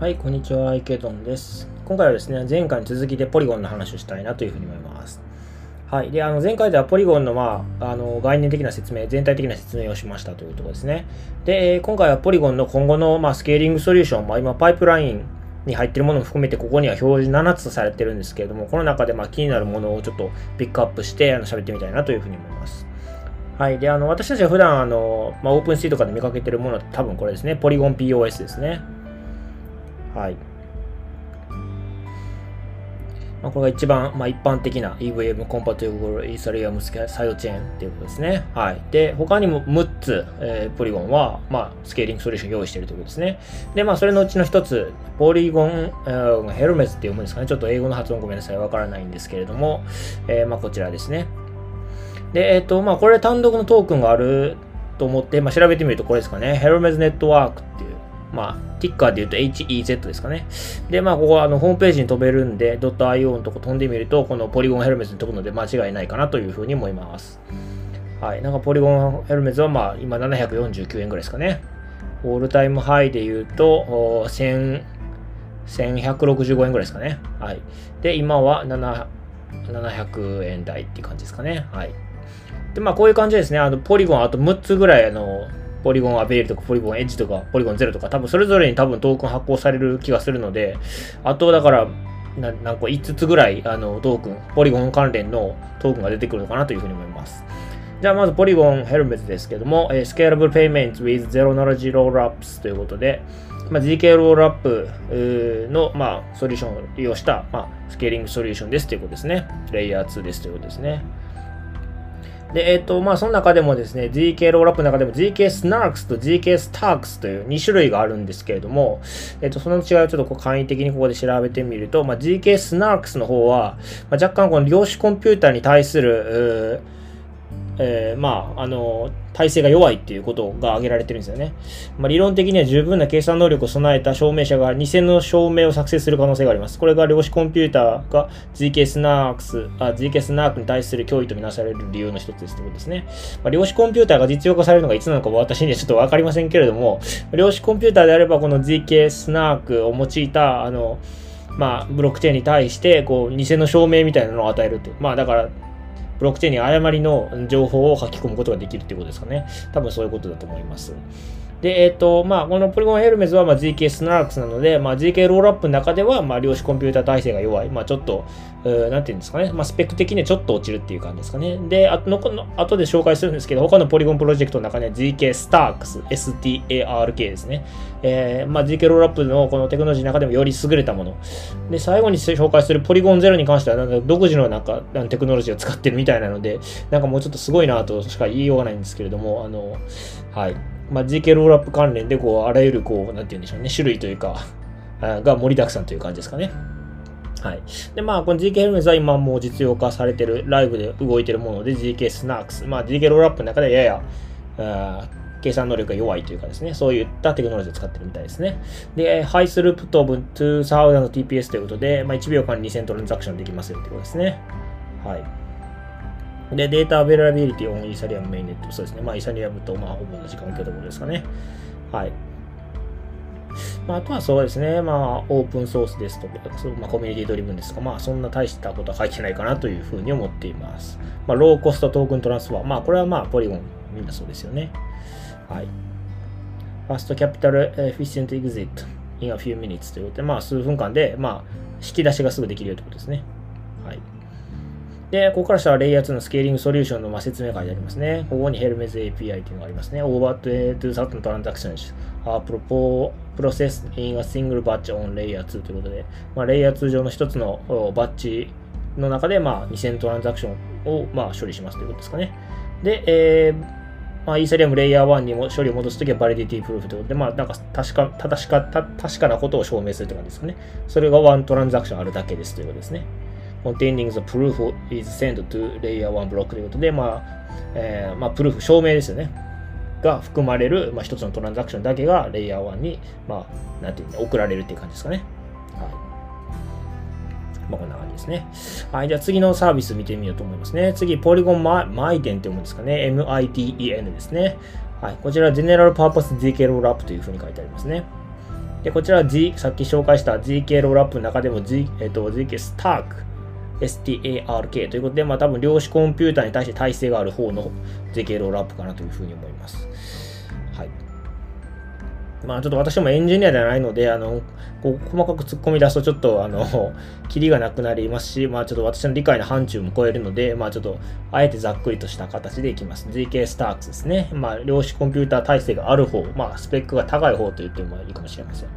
はい、こんにちは、イケドンです。今回はですね、前回に続きでポリゴンの話をしたいなというふうに思います。はい。で、あの、前回ではポリゴンの、まあ、あの、概念的な説明、全体的な説明をしましたというところですね。で、今回はポリゴンの今後の、まあ、スケーリングソリューション、まあ、今、パイプラインに入ってるものも含めて、ここには表示7つとされてるんですけれども、この中で、まあ、気になるものをちょっとピックアップして、あの、喋ってみたいなというふうに思います。はい。で、あの、私たちが普段、あの、まあ、オープンシーとかで見かけてるものは多分これですね。ポリゴン POS ですね。はい。まあ、これが一番、まあ、一般的な EVM コンパティブルイーサリアムサイドチェーンっていうことですね。はい。で、他にも6つ、えー、ポリゴンは、まあ、スケーリングソリューション用意しているということですね。で、まあ、それのうちの一つ、ポリゴン、えー、ヘルメスって読むんですかね。ちょっと英語の発音ごめんなさい。わからないんですけれども、えー、まあ、こちらですね。で、えっ、ー、と、まあ、これ単独のトークンがあると思って、まあ、調べてみるとこれですかね。ヘルメズネットワークっていう、まあ、ティッカーで言うと HEZ ですかね。で、まあ、ここはあのホームページに飛べるんで、.io のとこ飛んでみると、このポリゴンヘルメスに飛ぶので間違いないかなというふうに思います。はい。なんかポリゴンヘルメスはまあ、今749円ぐらいですかね。オールタイムハイで言うと、1000、1165円ぐらいですかね。はい。で、今は7、700円台っていう感じですかね。はい。で、まあ、こういう感じですね。あの、ポリゴンあと6つぐらい、あの、ポリゴンアベールとかポリゴンエッジとかポリゴンゼロとか多分それぞれに多分トークン発行される気がするので、あとだからななんか5つぐらいあのトークン、ポリゴン関連のトークンが出てくるのかなというふうに思います。じゃあまずポリゴンヘルメットですけども、えー、Scalable Payments with Zero Knowledge Rollups ということで、まあ、GK ロールアップの、まあ、ソリューションを利用した、まあ、スケーリングソリューションですということですね。レイヤー2ですということですね。で、えっ、ー、と、まあ、その中でもですね、GK ロールアップの中でも GK スナークスと GK スタークスという2種類があるんですけれども、えっ、ー、と、その違いをちょっとこう簡易的にここで調べてみると、まあ、GK スナークスの方は、まあ、若干この量子コンピューターに対する、えー、まあ、あの、体制が弱いっていうことが挙げられてるんですよね。まあ、理論的には十分な計算能力を備えた証明者が偽の証明を作成する可能性があります。これが量子コンピューターが GK スナークス、あ GK スナークに対する脅威とみなされる理由の一つですということですね。まあ、量子コンピューターが実用化されるのがいつなのか私にはちょっとわかりませんけれども、量子コンピューターであればこの GK スナークを用いた、あの、まあ、ブロックチェーンに対して、こう、偽の証明みたいなのを与えると。まあ、だから、ブロックチェーンに誤りの情報を書き込むことができるっていうことですかね。多分そういうことだと思います。で、えっ、と、まあ、このポリゴンヘルメズは、まあ、GK スナラックスなので、まあ、GK ロールアップの中では、まあ、量子コンピューター体制が弱い。まあ、ちょっと、なんていうんですかね。まあ、スペック的にはちょっと落ちるっていう感じですかね。で、あとの、後で紹介するんですけど、他のポリゴンプロジェクトの中には GK スタークス、STARK ですね。えー、まあ、GK ロールアップのこのテクノロジーの中でもより優れたもの。で、最後に紹介するポリゴンゼロに関しては、なんか独自のなんかテクノロジーを使ってるみたいなので、なんかもうちょっとすごいなとしか言いようがないんですけれども、あの、はい。まあ、GK ロールアップ関連で、こう、あらゆる、こう、なんて言うんでしょうね、種類というか、が盛りだくさんという感じですかね。はい。で、まあ、この GK ヘルメスは今もう実用化されてる、ライブで動いてるもので、 ZK SNARKs。まあ、GK ロールアップの中でやや、計算能力が弱いというかですね、そういったテクノロジーを使ってるみたいですね。で、 High throughput of 2000TPS ということで、まあ、1秒間に2000トランザクションできますよということですね。はい。で、 Data availability on Ethereum mainnet。そうですね。まあ、イーサリアムと、まあ、ほぼ同じ関係のところですかね。はい。まあ、あとはそうですね。まあ、オープンソースですとか、そうまあ、 community driven ですとか、まあ、そんな大したことは書いてないかなというふうに思っています。まあ、 Low cost token transfer。まあ、これはまあ、ポリゴン、みんなそうですよね。はい。 Fast capital efficient exit in a few minutes ということで、まあ、数分間で、まあ、引き出しがすぐできるよということですね。はい。で、ここからしたらレイヤー2の scaling solution のま説明書いてありますね。ここにヘルメズ API というのがありますね。Over to 2000 transactions are processed in a single batch on layer 2ということで、まあ、レイヤー2上の一つのバッチの中で、まあ、2000トランザクションを、まあ、処理しますということですかね。で、えーまあ、イーサリアムレイヤー1にも処理を戻すときはバリディティプルーフということで、まあ、なんか確か、正しか、確かなことを証明するという感じですかね。それが1トランザクションあるだけですということですね。Containing the proof is sent to layer 1 block ということで、まあ、えー、まあ、プルーフ、証明ですよね。が含まれる、まあ、一つのトランザクションだけがレイヤー1に、まあ、なんていうの、送られるっていう感じですかね。はい。まあ、こんな感じですね。はい。じゃあ次のサービス見てみようと思いますね。次、ポリゴンマイデンって読むんですかね。MITEN ですね。はい、こちら General Purpose ZK ロールアップというふうに書いてありますね。で、こちら Z、さっき紹介した ZK ロールアップの中でも、Z えっと、ZK Stark、STARK ということで、まあ多分量子コンピューターに対して耐性がある方の ZK ロールアップかなというふうに思います。はい。まあちょっと私もエンジニアではないので、あの、こう細かく突っ込み出すとちょっとあの、キリがなくなりますし、まあちょっと私の理解の範疇も超えるので、まあちょっとあえてざっくりとした形でいきます。GK スタークスですね。まあ量子コンピューター体制がある方、まあスペックが高い方と言ってもいいかもしれません。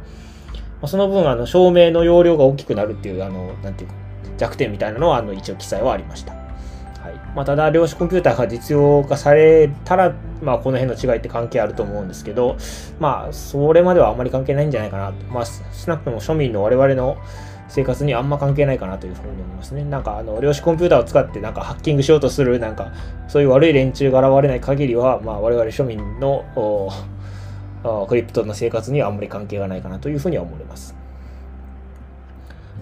まあ、その分、あの、照明の容量が大きくなるっていう、あの、なんていうか、弱点みたいなのは、あの、一応記載はありました。はいまあ、ただ、量子コンピューターが実用化されたら、まあ、この辺の違いって関係あると思うんですけど、まあ、それまではあんまり関係ないんじゃないかなと。まあ、少なくとも庶民の我々の生活にあんま関係ないかなというふうに思いますね。なんか、あの、量子コンピューターを使ってなんかハッキングしようとする、なんか、そういう悪い連中が現れない限りは、まあ、我々庶民のクリプトの生活にはあんまり関係がないかなというふうには思います。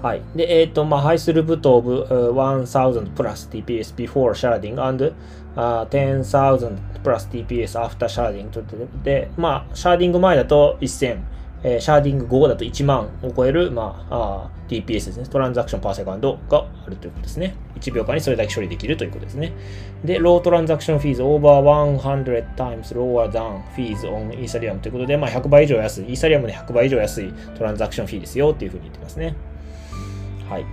はい。で、えっ、ー、と、まあ、 High throughput of、1000 plus TPS before sharding and、uh, 10,000 plus TPS after sharding とで、まあ、シャーディング前だと1000、えー、シャーディング後だと1万を超える、まあ、あ TPS ですね。 transaction per second があるということですね。1秒間にそれだけ処理できるということですね。で、 Low transaction fees over 100 times lower than fees on Ethereum ということで、まあ、100倍以上安い、イーサリアムで100倍以上安いトランザクションフィーですよっていうふうに言ってますね。はい。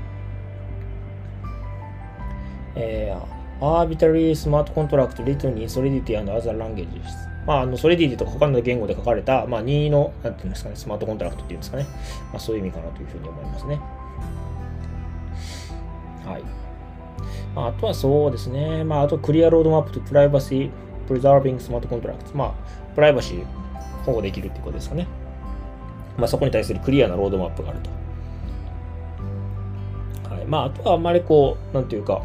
えー、Arbitrary Smart Contract Written in Solidity and Other Languages。まあ、あの、ソリディティとか他の言語で書かれた、まあ、任意の、なんていうんですかね、スマートコントラクトっていうんですかね。まあ、そういう意味かなというふうに思いますね。はい。あとはそうですね。まあ、あと、 Clear roadmap と privacy、preserving smart contract。まあ、プライバシー保護できるっていうことですかね。まあ、そこに対するクリアなロードマップがあると。まあ、あとはあんまりこう、なんていうか、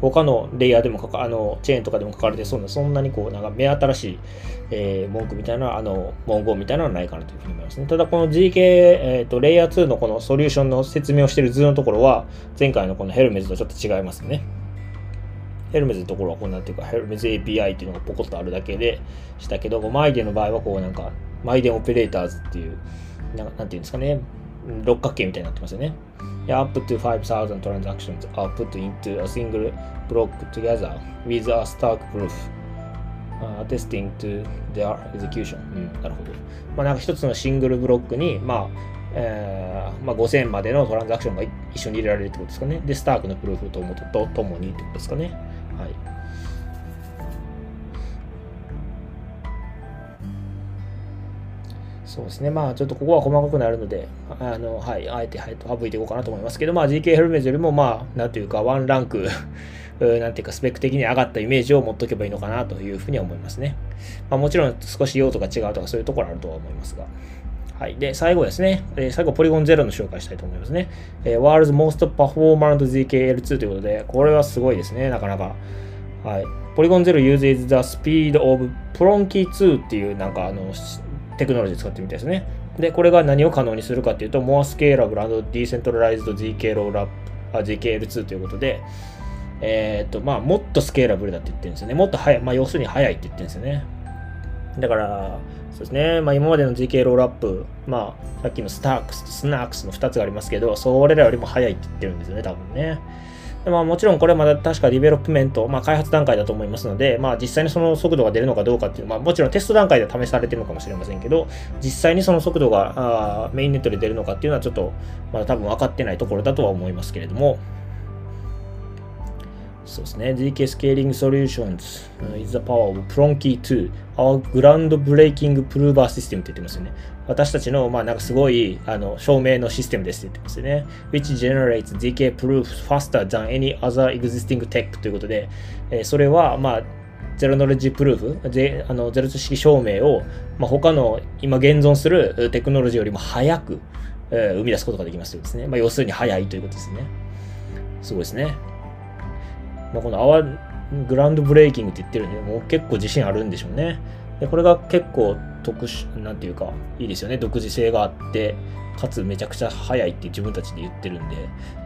他のレイヤーでもかか、あの、チェーンとかでも書かれてそうな、そんなにこう、なんか目新しい、えー、文句みたいな、あの、文言みたいなのはないかなというふうに思いますね。ただ、この ZK、えっ、ー、と、レイヤー2のこのソリューションの説明をしている図のところは、前回のこのヘルメズとちょっと違いますね。ヘルメズのところはこんなんていうか、ヘルメズ API っていうのがポコッとあるだけでしたけど、マイデンの場合はこうなんか、マイデンオペレーターズっていう、ななんていうんですかね、六角形みたいになってますよね。up to 5,000 transactions are put into a single block together with a Stark proof uh, attesting to their execution、うん、なるほど。まあ、なんか一つのシングルブロックに、まあえーまあ、5000までのトランザクションが一緒に入れられるってことですかね。で、スタークのプルーフともととともにってことですかね。はい。そうですね。まあ、ちょっとここは細かくなるので、あの、はい、あえて、はい、省いていこうかなと思いますけど、まあ、GK ヘルメズよりも、まあ、なんというか、ワンランク なんていうか、スペック的に上がったイメージを持っとけばいいのかなというふうには思いますね。まあ、もちろん、少し用途が違うとか、そういうところあるとは思いますが。はい。で、最後ですね。えー、最後、ポリゴン0の紹介したいと思いますね。えー、World's Most Performant ZKL2 ということで、これはすごいですね、なかなか。はい。ポリゴン0 uses the speed of Plonky 2っていう、なんか、あの、テクノロジー使ってみたいですね。で、これが何を可能にするかっていうと、More Scalable and Decentralized ZK Rollup、ZKL2 ということで、えっ、ー、と、まあ、もっとスケーラブルだって言ってるんですよね。もっと早い、まあ、要するに早いって言ってるんですよね。だから、そうですね。まあ、今までの GK ロールアップ、まあ、さっきの STARKs と SNARKs の2つがありますけど、それらよりも早いって言ってるんですよね、多分ね。まあ、もちろんこれはまだ確か development、まあ、開発段階だと思いますので、まあ、実際にその速度が出るのかどうかっていう、まあ、もちろんテスト段階で試されてるのかもしれませんけど、実際にその速度があ mainnet で出るのかっていうのはちょっとまだ多分分かってないところだとは思いますけれども、そうですね。DK Scaling Solutions、is the power of Plonky 2 our groundbreaking prover system って言ってますよね。私たちの、まあ、なんかすごい、あの、証明のシステムですって言ってますよね。which generates DK proof faster than any other existing tech ということで、えー、それは、まあ、ゼロノレッジプルーフ、ゼあのゼロ知識証明を、まあ、他の今現存するテクノロジーよりも早く、えー、生み出すことができますというですね。まあ、要するに早いということですね。すごいですね。まあ、このアワグランドブレイキングって言ってるんで、もう結構自信あるんでしょうね。でこれが結構特殊、なんていうか、いいですよね。独自性があって、かつめちゃくちゃ速いって自分たちで言ってるんで、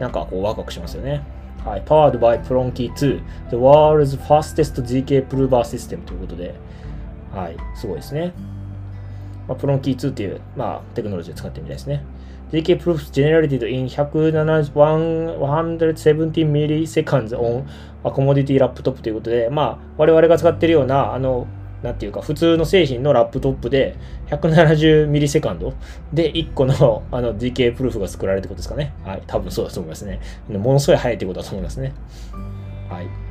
なんかこうワクワクしますよね。はい。Powered by Plonky 2, the world's fastest GK prover system ということで、はい、すごいですね。まあ、プロンキー2っていう、まあ、テクノロジーを使ってみたいですね。GK proofs generated in 170 milliseconds on a commodity laptop ということで、まあ、我々が使っているような、あの、なんていうか、普通の製品のラップトップで170ミリセカンドで1個のあの DK プルーフが作られるってことですかね。はい。多分そうだと思いますね。ものすごい速いってことだと思いますね。はい。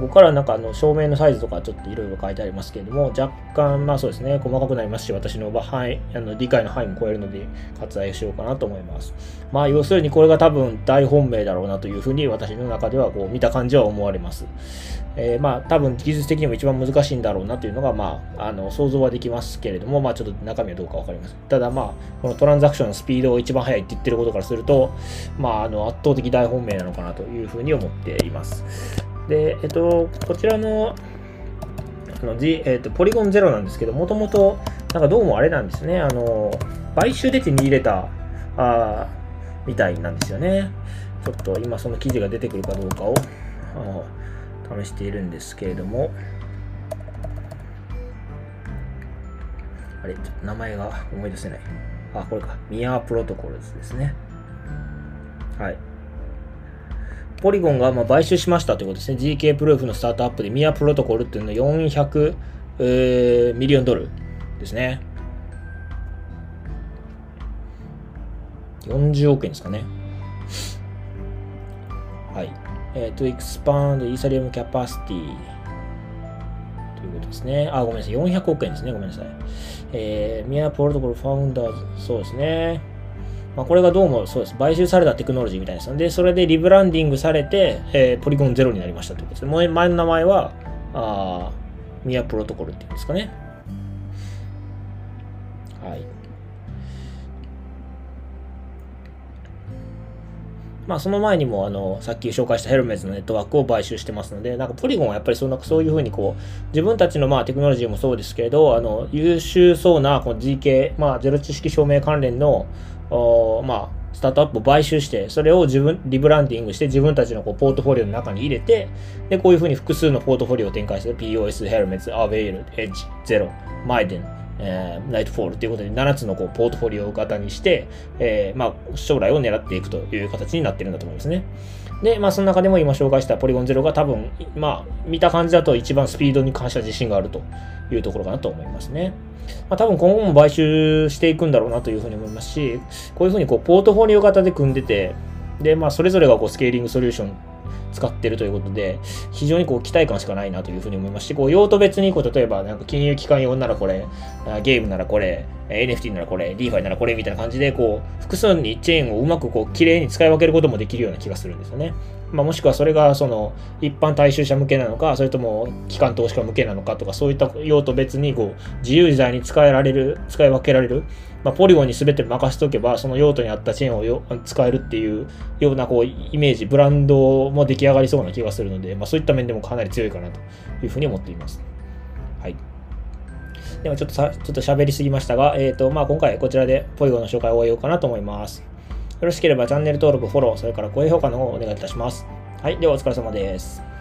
ここからなんかあの照明のサイズとかちょっといろいろ書いてありますけれども、若干まあそうですね、細かくなりますし、私の場範囲あの理解の範囲も超えるので割愛しようかなと思います。まあ要するにこれが多分大本命だろうなというふうに私の中ではこう見た感じは思われます。えー、まあ多分技術的にも一番難しいんだろうなというのがまああの想像はできますけれども、まあちょっと中身はどうかわかりません。ただまあこのトランザクションのスピードが一番速いって言ってることからすると、まああの圧倒的大本命なのかなというふうに思っています。で、えっと、こちらの、あの、G、えっと、ポリゴンゼロなんですけど、もともと、なんかどうもあれなんですね、あの、買収で手に入れた、あみたいなんですよね。ちょっと今その記事が出てくるかどうかを試しているんですけれども、あれ、ちょっと名前が思い出せない。あ、これか。ミアープロトコルズですね。はい。ポリゴンがま買収しましたということですね。GK プルーフのスタートアップでミアプロトコルっていうのは400、えー、ミリオンドルですね。40億円ですかね。はい。えっ、ー、と、expand イーサリアムキャパシティということですね。あ、ごめんなさい。400億円ですね。ごめんなさい。えー、ミアプロトコルファウンダーズ、そうですね。まあ、これがどうもそうです。買収されたテクノロジーみたいですので、それでリブランディングされて、えー、ポリゴンゼロになりましたということです。前の名前は、あミアプロトコルっていうんですかね。まあ、その前にも、あの、さっき紹介したヘルメズのネットワークを買収してますので、なんかポリゴンはやっぱりそんな、そういうふうにこう、自分たちのまあテクノロジーもそうですけれど、あの、優秀そうなこの GK、まあ、ゼロ知識証明関連のお、まあ、スタートアップを買収して、それを自分、リブランディングして自分たちのこうポートフォリオの中に入れて、で、こういうふうに複数のポートフォリオを展開する PoS、Hermez、Avail、Edge、Zero、Miden、えー、 Nightfall ということで7つのこうポートフォリオ型にして、えー、まあ、将来を狙っていくという形になってるんだと思いますね。で、まあ、その中でも今紹介した Polygon Zero が多分、まあ、見た感じだと一番スピードに関しては自信があるというところかなと思いますね。まあ、多分今後も買収していくんだろうなというふうに思いますし、こういうふうにこうポートフォリオ型で組んでて、で、まあ、それぞれがこうスケーリングソリューション使ってるということで、非常にこう期待感しかないなというふうに思いますし、こう用途別にこう例えばなんか金融機関用ならこれ、ゲームならこれ、NFT ならこれ、DeFi ならこれみたいな感じで、こう複数にチェーンをうまくこう綺麗に使い分けることもできるような気がするんですよね。まあ、もしくはそれがその一般大衆者向けなのか、それとも機関投資家向けなのかとか、そういった用途別にこう自由自在に使えられる、使い分けられる、まあ、ポリゴンに全て任せておけば、その用途に合ったチェーンをよ使えるっていうようなこうイメージ、ブランドも出来上がりそうな気がするので、まあ、そういった面でもかなり強いかなというふうに思っています。はい。でもちょっとさ、ちょっと喋りすぎましたが、えっ、ー、と、まあ今回こちらでポリゴンの紹介を終えようかなと思います。よろしければチャンネル登録、フォロー、それから高評価の方をお願いいたします。はい、ではお疲れ様です。